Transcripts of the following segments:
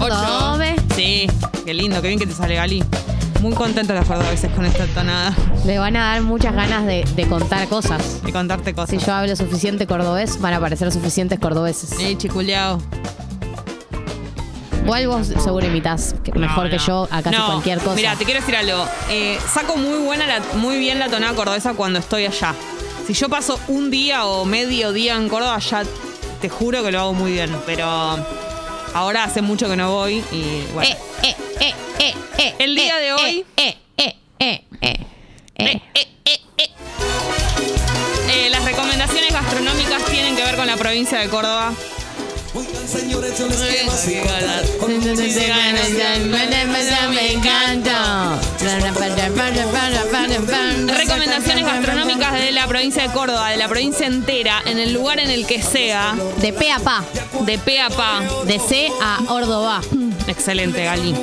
Cordobés. Sí, qué lindo, qué bien que te sale Gali. Muy contento las cordobeses con esta tonada Le van a dar muchas ganas de, de contar cosas. y contarte cosas. Si yo hablo suficiente cordobés, van a aparecer suficientes cordobeses. Sí, chiculeado. Igual vos seguro imitas mejor No, que yo a casi No, cualquier cosa. Mira, te quiero decir algo. Eh, saco muy buena la- muy bien la tonada cordobesa cuando estoy allá. Si yo paso un día o medio día en Córdoba, ya te juro que lo hago muy bien. Pero ahora hace mucho que no voy y bueno. Eh, eh, eh, El día de hoy- las recomendaciones gastronómicas tienen que ver con la provincia de Córdoba. Me encanta. Recomendaciones gastronómicas de la provincia de Córdoba, de la provincia entera, en el lugar en el que sea, De pe a pa. de pe a pa. De C a Córdoba. Excelente, Gali.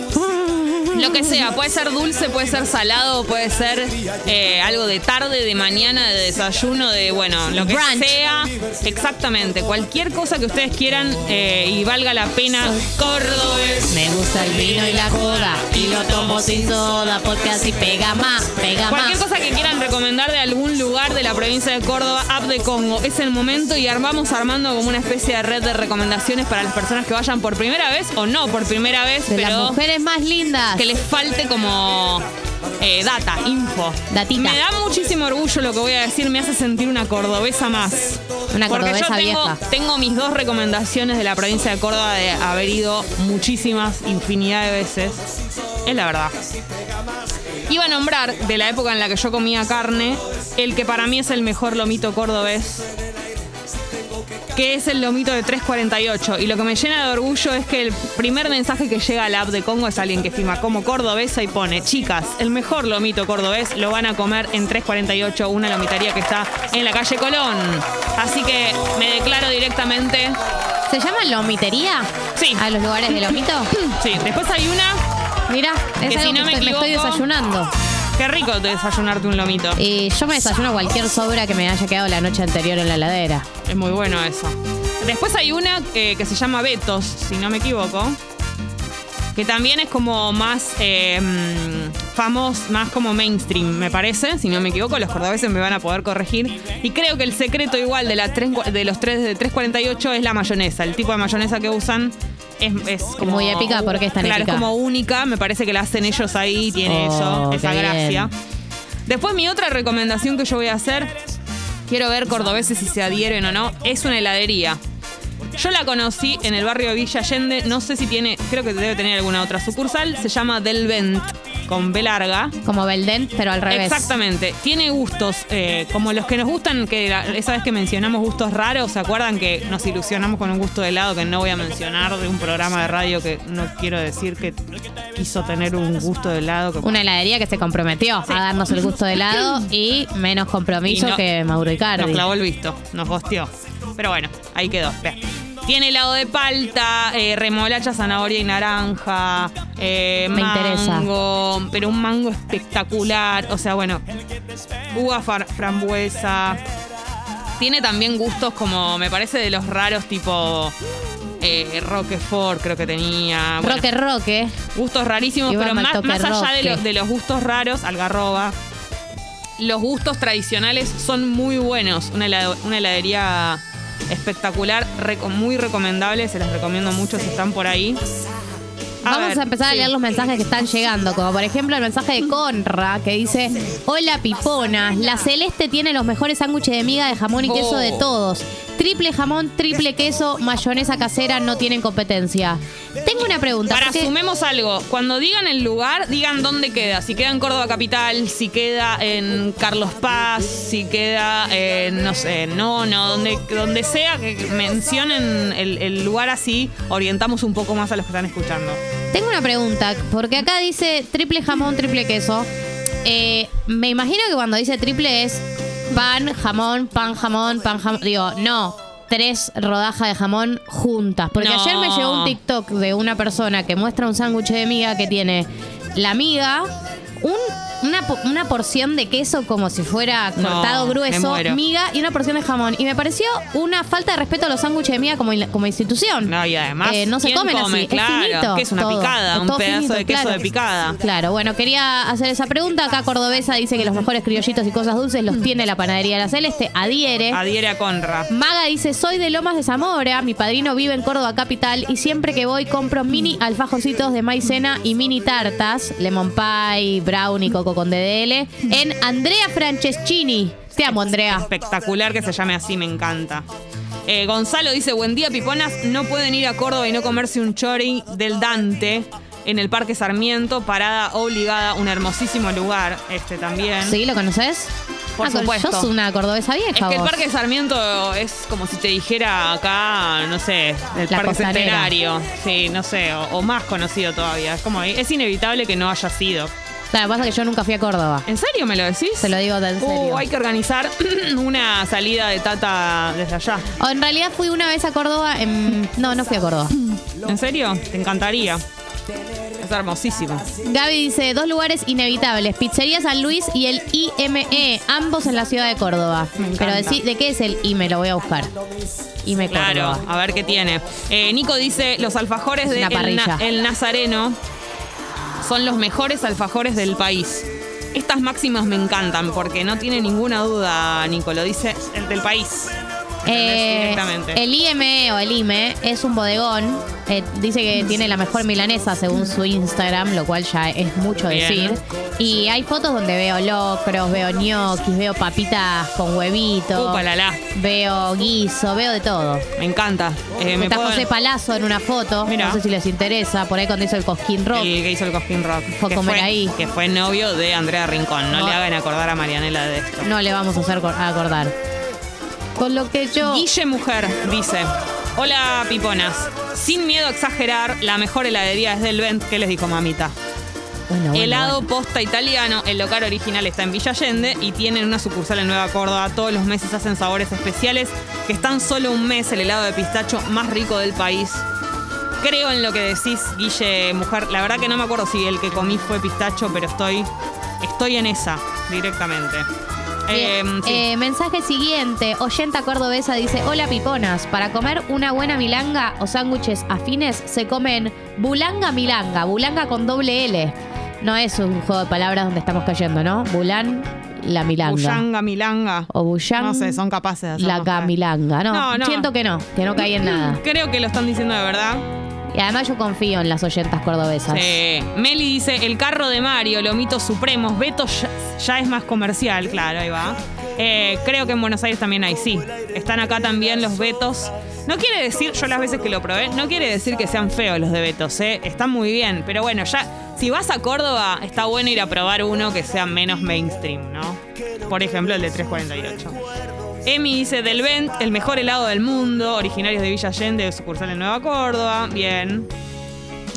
Lo que sea, puede ser dulce, puede ser salado, puede ser eh, algo de tarde, de mañana, de desayuno, de bueno, lo que Brunch. sea. Exactamente, cualquier cosa que ustedes quieran eh, y valga la pena. Cordobés. Me gusta el vino y la coda. Y lo tomo sin soda porque así pega más, pega Cualquier más. cosa que quieran recomendar de algún lugar de la provincia de Córdoba, App de Congo, es el momento y armamos armando como una especie de red de recomendaciones para las personas que vayan por primera vez o no por primera vez, De las pero mujeres más lindas. que les falte como eh, data, info. Datita. Me da muchísimo orgullo lo que voy a decir, me hace sentir una cordobesa más. Una Porque yo cordobesa tengo, vieja. tengo mis dos recomendaciones de la provincia de Córdoba de haber ido muchísimas, infinidad de veces. Es la verdad. Iba a nombrar de la época en la que yo comía carne, el que para mí es el mejor lomito cordobés, que es el lomito de 348. Y lo que me llena de orgullo es que el primer mensaje que llega al app de Congo es alguien que firma como cordobesa y pone, chicas, el mejor lomito cordobés lo van a comer en 348, una lomitaría que está en la calle Colón. Así que me declaro directamente. ¿Se llama lomitería? Sí. A los lugares de lomito. Sí, después hay una. Mira, es Que algo si no que me estoy- me estoy equivoco- desayunando. Qué rico de desayunarte un lomito. Y yo me desayuno cualquier sobra que me haya quedado la noche anterior en la heladera. Es muy bueno eso. Después hay una que se llama Betos, si no me equivoco. Que también es como más eh, famoso, más como mainstream, me parece. Si no me equivoco, los cordobeses me van a poder corregir. Y creo que el secreto igual de, tres, de los tres de 348 es la mayonesa. El tipo de mayonesa que usan es, es como... muy épica, ¿por qué es tan claro, épica? es como única. Me parece que la hacen ellos ahí, tiene Oh, eso, esa bien. gracia. Después mi otra recomendación que yo voy a hacer, quiero ver cordobeses si se adhieren o no, es una heladería. Yo la conocí en el barrio de Villa Allende, no sé si tiene, creo que debe tener alguna otra sucursal, se llama Del Vent, con B larga. Como Belden, pero al revés. Exactamente. Tiene gustos eh, como los que nos gustan, que la- esa vez que mencionamos gustos raros, ¿se acuerdan que nos ilusionamos con un gusto de helado que no voy a mencionar de un programa de radio que no quiero decir que quiso tener un gusto de helado? Que, Una heladería que se comprometió a darnos el gusto de helado y menos compromiso Y no- que Mauro Icardi. Nos clavó el visto, nos gosteó. Pero bueno, ahí quedó. Vea. Tiene helado de palta, eh, remolacha, zanahoria y naranja. eh, Me mango, pero un mango espectacular. O sea, bueno, uva frambuesa. Tiene también gustos como, me parece, de los raros, tipo eh, Roquefort, creo que tenía. Bueno, Roque Roque. Gustos rarísimos, pero más, más allá de, lo- de los gustos raros, algarroba, los gustos tradicionales son muy buenos. Una, helado- una heladería espectacular, reco- muy recomendable, se las recomiendo mucho si están por ahí. Vamos ver, a empezar a leer los mensajes que están llegando, como por ejemplo el mensaje de Conra que dice, hola piponas, la Celeste tiene los mejores sándwiches de miga de jamón y queso Oh. de todos. Triple jamón, triple queso, mayonesa casera, no tienen competencia. Tengo una pregunta. Para porque- sumemos algo, cuando digan el lugar, digan dónde queda. Si queda en Córdoba Capital, si queda en Carlos Paz, si queda en, no sé, no, no, donde, donde sea que mencionen el, el lugar así, orientamos un poco más a los que están escuchando. Tengo una pregunta, porque acá dice triple jamón, triple queso. Eh, me imagino que cuando dice triple es pan, jamón, pan, jamón, pan, jamón. Digo, no, tres rodajas de jamón juntas. Porque No. ayer me llegó un TikTok de una persona que muestra un sándwich de miga que tiene la miga, un una, una porción de queso como si fuera cortado grueso, miga y una porción de jamón. Y me pareció una falta de respeto a los sándwiches de miga como, como institución. No, y además, Eh, no se ¿quién comen come? así. Claro, es finito. que es una todo. picada, un pedazo finito, de queso claro. de picada. Claro, bueno, quería hacer esa pregunta. Acá Cordobesa dice que los mejores criollitos y cosas dulces los tiene la panadería La Celeste. Adhiere. Adhiere a Conra. Maga dice, soy de Lomas de Zamora, mi padrino vive en Córdoba Capital y siempre que voy compro mini alfajorcitos de maicena y mini tartas, lemon pie, brownie, coco con DDL, en Andrea Franceschini. Te amo, Andrea. Espectacular que se llame así, me encanta. Eh, Gonzalo dice, buen día, piponas. No pueden ir a Córdoba y no comerse un chori del Dante en el Parque Sarmiento. Parada obligada, un hermosísimo lugar este también. ¿Sí? ¿Lo conoces? Por Ah, supuesto. Sos una cordobesa vieja Es que el. Parque Sarmiento es como si te dijera acá, no sé, el La Parque Costanera. Centenario. Sí, no sé, o, o más conocido todavía. Es como, es inevitable que no haya sido. Claro, pasa que yo nunca fui a Córdoba. ¿En serio me lo decís? Te lo digo en serio. Uh, hay que organizar una salida de Tata desde allá. O en realidad fui una vez a Córdoba en... No, no fui a Córdoba. ¿En serio? Te encantaría. Es hermosísimo. Gaby dice, dos lugares inevitables, Pizzería San Luis y el IME, ambos en la ciudad de Córdoba. Me. Pero decí, ¿de qué es el IME? Lo voy a buscar. IME Claro, Córdoba. a ver qué tiene. Eh, Nico dice, los alfajores Es de una el, parrilla. Na- el Nazareno son los mejores alfajores del país. Estas máximas me encantan porque no tiene ninguna duda, Nico, lo dice el del país. Eh, Directamente. el IME o el IME es un bodegón. eh, dice que tiene la mejor milanesa según su Instagram, lo cual ya es mucho Bien. decir. Y hay fotos donde veo locros, veo ñoquis, veo papitas con huevito, Upa, la, la. veo guiso, veo de todo. Me encanta. Eh, me Está puedo- José Palazzo en una foto. Mirá. No sé si les interesa. Por ahí cuando hizo el Cosquín Rock. El que hizo el Cosquín Rock. Fue que, comer fue, ahí. que fue novio de Andrea Rincón. No, No. le hagan acordar a Marianela de esto. No le vamos a hacer cor- a acordar. Con lo que yo. Guille Mujer dice: Hola, piponas. Sin miedo a exagerar, la mejor heladería es del Vent. ¿Qué les dijo mamita? Bueno, bueno, Helado bueno. posta italiano. El local original está en Villa Allende y tienen una sucursal en Nueva Córdoba. Todos los meses hacen sabores especiales que están solo un mes. El helado de pistacho más rico del país. Creo en lo que decís, Guille Mujer. La verdad que no me acuerdo si el que comí fue pistacho, pero estoy, estoy en esa directamente. Eh, sí. eh, mensaje siguiente. Oyenta cordobesa dice: Hola piponas. Para comer una buena milanga o sándwiches afines se comen bulanga milanga. Bulanga con doble L. No es un juego de palabras donde estamos cayendo, ¿no? Bulán, la milanga. Bullanga, milanga. O bullán. No sé, son capaces de hacerlo. La camilanga. No, No, no. siento que no, que no caí en nada. Creo que lo están diciendo de verdad. Y además yo confío en las oyentas cordobesas. Sí. Meli dice, el carro de Mario, Lomitos Supremos, Beto ya, es más comercial, claro, ahí va. Eh, creo que en Buenos Aires también hay, sí. Están acá también los Betos. No quiere decir, yo las veces que lo probé, no quiere decir que sean feos los de Betos, ¿eh? Están muy bien, pero bueno, ya, si vas a Córdoba, está bueno ir a probar uno que sea menos mainstream, ¿no? Por ejemplo, el de 348. Emi dice del Vent, el mejor helado del mundo, originarios de Villa Allende, sucursal en Nueva Córdoba. Bien.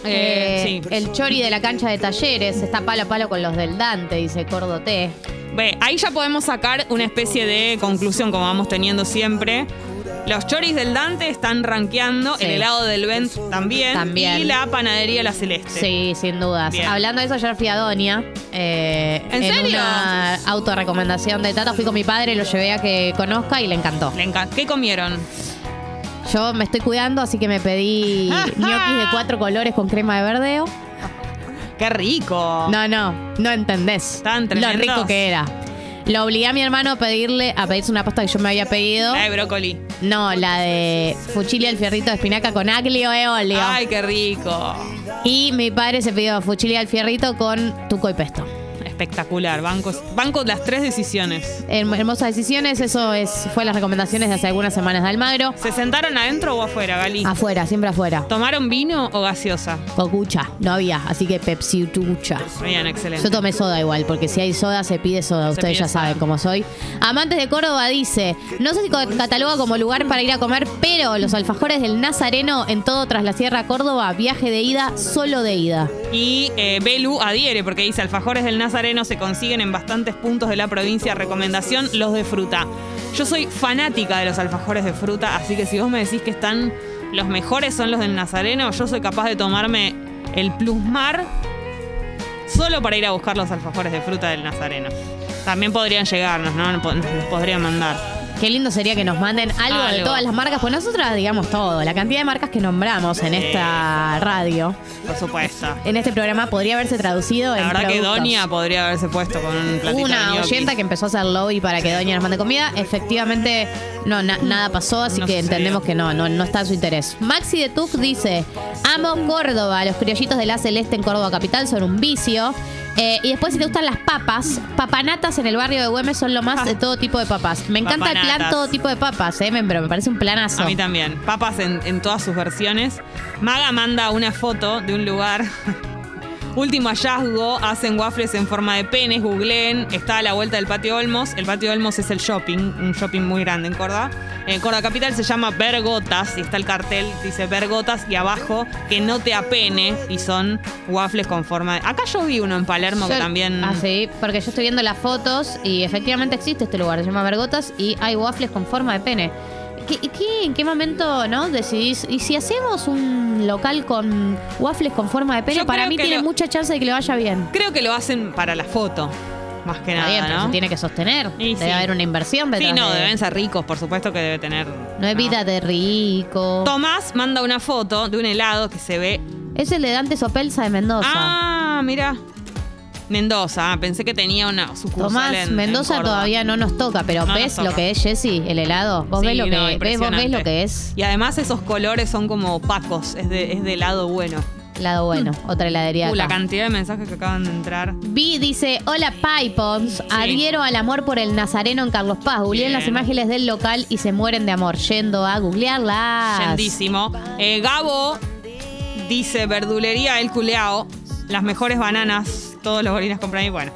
Eh, Eh, sí. El chori de la cancha de talleres está palo a palo con los del Dante, dice Cordoté. Ve, ahí ya podemos sacar una especie de conclusión, como vamos teniendo siempre. Los choris del Dante están rankeando, Sí. el helado del Vent también, También. y la panadería La Celeste. Sí, sin dudas. Bien. Hablando de eso, ayer fui a Donia. eh, ¿En serio? una autorrecomendación de Tata. Fui con mi padre, lo llevé a que conozca y le encantó. Le. ¿Qué comieron? Yo me estoy cuidando, así que me pedí ñoquis de cuatro colores con crema de verdeo. ¡Qué rico! No, no, no entendés Estaban lo tremendos. rico que era. Lo obligué a mi hermano a pedirle, a pedirse una pasta que yo me había pedido. La de brócoli. No, la de fuchili al fierrito de espinaca con aglio e óleo. ¡Ay, qué rico! Y mi padre se pidió fuchili al fierrito con tuco y pesto. Espectacular. Banco, banco las tres decisiones. Herm- Hermosas decisiones, eso es, fue las recomendaciones de hace algunas semanas de Almagro. ¿Se sentaron adentro o afuera, Gali? Afuera, siempre afuera. ¿Tomaron vino o gaseosa? Cocucha, no había, así que Pepsi Tucha. Bien, excelente. Yo tomé soda igual, porque si hay soda se pide soda, Se ustedes pide ya soda. saben cómo soy. Amantes de Córdoba dice, no sé si cataloga como lugar para ir a comer, pero los alfajores del Nazareno en todo tras la Sierra Córdoba, viaje de ida, solo de ida. Y eh, Belu adhiere porque dice alfajores del Nazareno se consiguen en bastantes puntos de la provincia. Recomendación, los de fruta. Yo soy fanática de los alfajores de fruta, así que si vos me decís que están los mejores son los del Nazareno, yo soy capaz de tomarme el plusmar solo para ir a buscar los alfajores de fruta del Nazareno. También podrían llegarnos, ¿no? Nos podrían mandar. Qué lindo sería que nos manden algo, de todas las marcas, pues nosotras digamos todo, la cantidad de marcas que nombramos en esta radio. Por supuesto. En este programa podría haberse traducido la en verdad que Doña podría haberse puesto con un platito Una oyenta que empezó a hacer lobby para que Doña nos mande comida. Efectivamente, no, nada pasó, así que entendemos que no, no, no está su interés. Maxi de Tuc dice: Amo Córdoba, los criollitos de la Celeste en Córdoba Capital son un vicio. Eh, y después, si te gustan las papas, papanatas en el barrio de Güemes son lo más de todo tipo de papas. Me encanta el plan todo tipo de papas, eh, pero me parece un planazo. A mí también. Papas en, en todas sus versiones. Maga manda una foto de un lugar Último hallazgo, hacen waffles en forma de penes, googleen, está a la vuelta del Patio Olmos. El Patio Olmos es el shopping, un shopping muy grande en Córdoba. En Córdoba Capital se llama Vergotas y está el cartel, dice Vergotas y abajo que no te apene y son waffles con forma de... Acá yo vi uno en Palermo que también... Ah, sí, porque yo estoy viendo las fotos y efectivamente existe este lugar, se llama Vergotas y hay waffles con forma de pene. ¿Qué, en qué momento no decidís? ¿Y si hacemos un local con waffles con forma de pene? para mí tiene mucha chance de que le vaya bien. Creo que lo hacen para la foto. Más que nada, bien, pero se tiene que sostener. debe haber una inversión. Sí, no, deben ser ricos, por supuesto que debe tener. No es vida de rico. Tomás manda una foto de un helado que se ve. Es el de Dante Sopelsa de Mendoza. Ah, mira. Mendoza, ah, pensé que tenía una sucursal Tomás, Mendoza todavía no nos toca, pero ¿ves lo que es, Jessy? El helado. ¿Vos, ves lo que, ves, ¿Vos ves lo que es? Y además esos colores son como opacos, es de, es de helado bueno. Lado bueno, otra heladería. Uh, la cantidad de mensajes que acaban de entrar. Vi dice: Hola, Pipons. Adhiero al amor por el nazareno en Carlos Paz. Googleen las imágenes del local y se mueren de amor. Yendo a googlearlas. Yendísimo. Eh, Gabo dice: Verdulería El Culeao. Las mejores bananas todos los bolinas compran ahí. Bueno.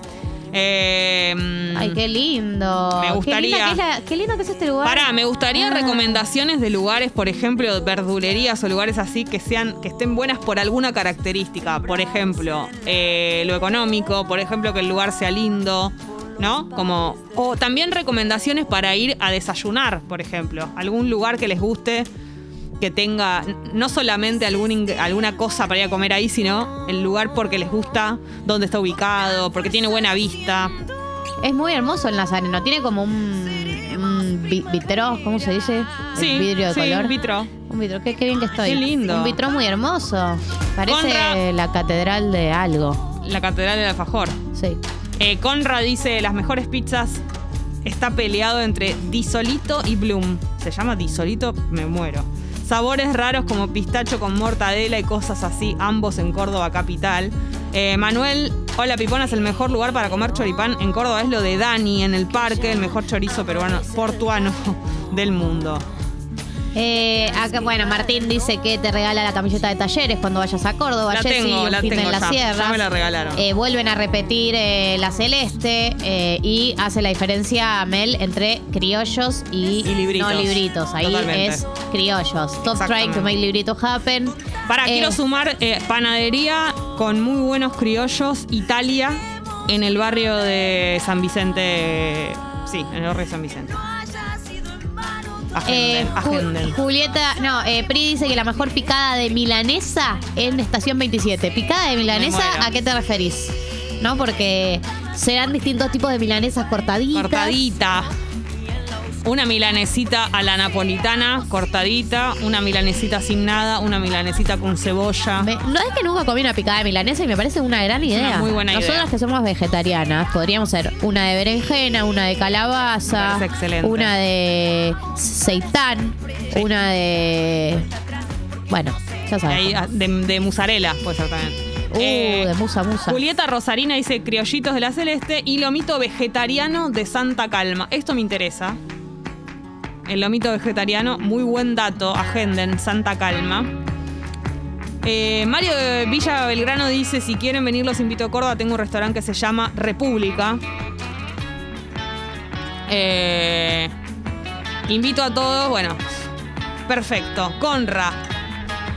Eh, Ay, qué lindo. Me gustaría. Qué, lindo que es este lugar. Pará, me gustaría ah. recomendaciones de lugares, por ejemplo, verdulerías o lugares así que sean, que estén buenas por alguna característica. Por ejemplo, eh, lo económico, por ejemplo, que el lugar sea lindo. ¿No? Como. O también recomendaciones para ir a desayunar, por ejemplo. Algún lugar que les guste que tenga no solamente algún, alguna cosa para ir a comer ahí, sino el lugar porque les gusta, dónde está ubicado, porque tiene buena vista. Es muy hermoso el Nazareno, tiene como un, vitro, ¿cómo se dice? Sí, vidrio de sí, color. Un vitro. Un vitro, qué, bien que estoy. Qué lindo. Un vitro muy hermoso. Parece la catedral de algo. La catedral del alfajor. Sí. Eh, Conra dice, las mejores pizzas está peleado entre Disolito y Bloom. ¿Se llama Disolito? Me muero. Sabores raros como pistacho con mortadela y cosas así, ambos en Córdoba capital. Eh, Manuel, hola Piponas, el mejor lugar para comer choripán en Córdoba es lo de Dani en el parque, el mejor chorizo peruano portuano del mundo. Eh, acá, bueno, Martín dice que te regala la camiseta de talleres cuando vayas a Córdoba. La tengo, la tengo en la sierra. me la regalaron. Eh, vuelven a repetir eh, la celeste eh, y hace la diferencia Mel entre criollos y, libritos. no libritos. Ahí es criollos. Stop trying to make libritos happen. Para, quiero sumar panadería con muy buenos criollos, Italia, en el barrio de San Vicente. Sí, en el barrio de San Vicente. Eh, Julieta, no, eh, Pri dice que la mejor picada de milanesa en estación 27. ¿Picada de milanesa a qué te referís? ¿No? Porque serán distintos tipos de milanesas cortaditas. Cortadita. Una milanesita a la napolitana, cortadita, una milanesita sin nada, una milanesita con cebolla. no es que nunca comí una picada de milanesa y me parece una gran idea. muy buena idea. Nosotras que somos vegetarianas, podríamos ser una de berenjena, una de calabaza, una de seitán, una de. Bueno, ya sabes. Ah, de, de, musarela puede ser también. Uh, eh, de musa, musa. Julieta Rosarina dice criollitos de la celeste y lomito vegetariano de Santa Calma. Esto me interesa el lomito vegetariano. Muy buen dato, agenden, Santa Calma. Eh, Mario de Villa Belgrano dice, si quieren venir los invito a Córdoba, tengo un restaurante que se llama República. Eh, invito a todos, bueno, perfecto. Conra,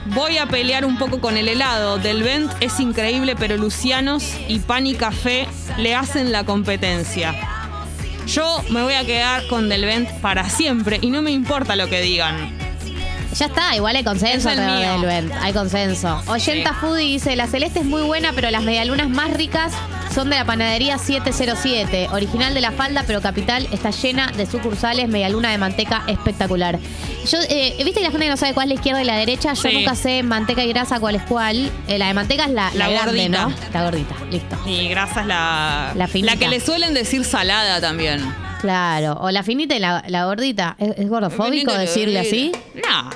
voy a pelear un poco con el helado. Del Vent es increíble, pero Lucianos y Pan y Café le hacen la competencia. Yo me voy a quedar con Del Vent para siempre y no me importa lo que digan. Ya está, igual hay consenso Es el mío. del. Hay consenso. Oyenta. Foodie dice: La celeste es muy buena, pero las medialunas más ricas son de la panadería 707. Original de la falda, pero capital está llena de sucursales. Medialuna de manteca espectacular. Yo, eh, ¿Viste que la gente que no sabe cuál es la izquierda y la derecha? Yo Sí. nunca sé manteca y grasa cuál es cuál. Eh, la de manteca es la, La la grande, gordita. ¿no? La gordita, listo. Y grasa es la. La finita. que le suelen decir salada también. Claro. O la finita y la, la gordita. ¿Es, es gordofóbico decirle así? No.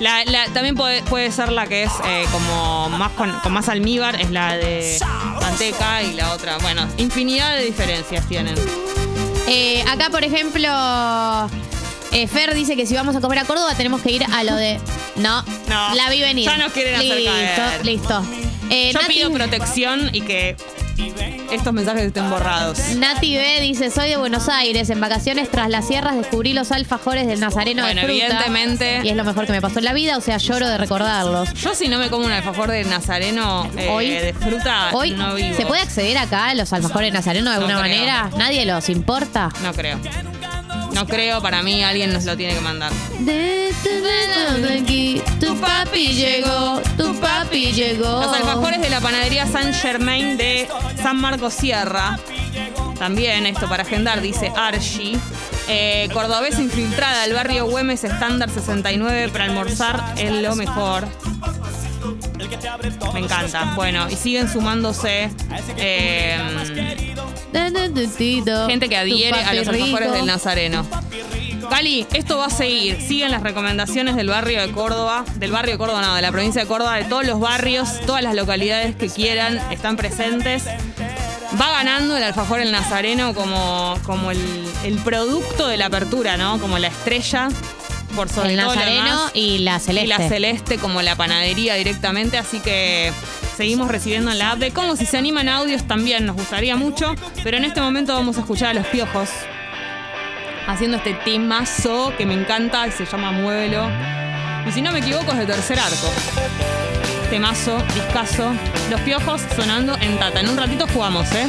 La, la- también puede, puede ser la que es eh, como más con, con más almíbar, es la de manteca y la otra. Bueno, infinidad de diferencias tienen. Eh, acá, por ejemplo, eh, Fer dice que si vamos a comer a Córdoba tenemos que ir a lo de. No, No, la vi venir. ya nos quieren hacer listo, caer. Listo. Eh, Yo Nati, pido protección y que estos mensajes estén borrados. Nati B dice: Soy de Buenos Aires. En vacaciones tras las sierras descubrí los alfajores del Nazareno Bueno, de fruta. evidentemente- Y es lo mejor que me pasó en la vida, o sea, lloro de recordarlos. Yo si no me como un alfajor de nazareno eh, Hoy- de fruta, Hoy, no vivo. ¿se puede acceder acá a los alfajores de Nazareno de alguna manera? ¿Nadie los importa? No creo. No creo, para mí alguien nos lo tiene que mandar. Beso aquí, tu papi llegó, tu papi llegó. Los alfajores de la panadería San Germain de San Marcos Sierra. También esto para agendar, dice Archie. Eh, cordobés infiltrada al barrio Güemes estándar 69 para almorzar es lo mejor. Me encanta. Bueno, y siguen sumándose eh, gente que adhiere a los alfajores del Nazareno. Cali, esto va a seguir. Siguen las recomendaciones del barrio de Córdoba, del barrio de Córdoba, no, de la provincia de Córdoba, de todos los barrios, todas las localidades que quieran están presentes. Va ganando el alfajor el Nazareno como, como el, el producto de la apertura, ¿no? Como la estrella, por sobre El todo lo Nazareno demás. y la Celeste. Y la celeste como la panadería directamente, así que seguimos recibiendo en la app de cómo si se animan audios también, nos gustaría mucho, pero en este momento vamos a escuchar a los piojos haciendo este temazo que me encanta, que se llama Muévelo. Y si no me equivoco es de tercer arco. Temazo, discazo, los piojos sonando en tata. En un ratito jugamos, ¿eh?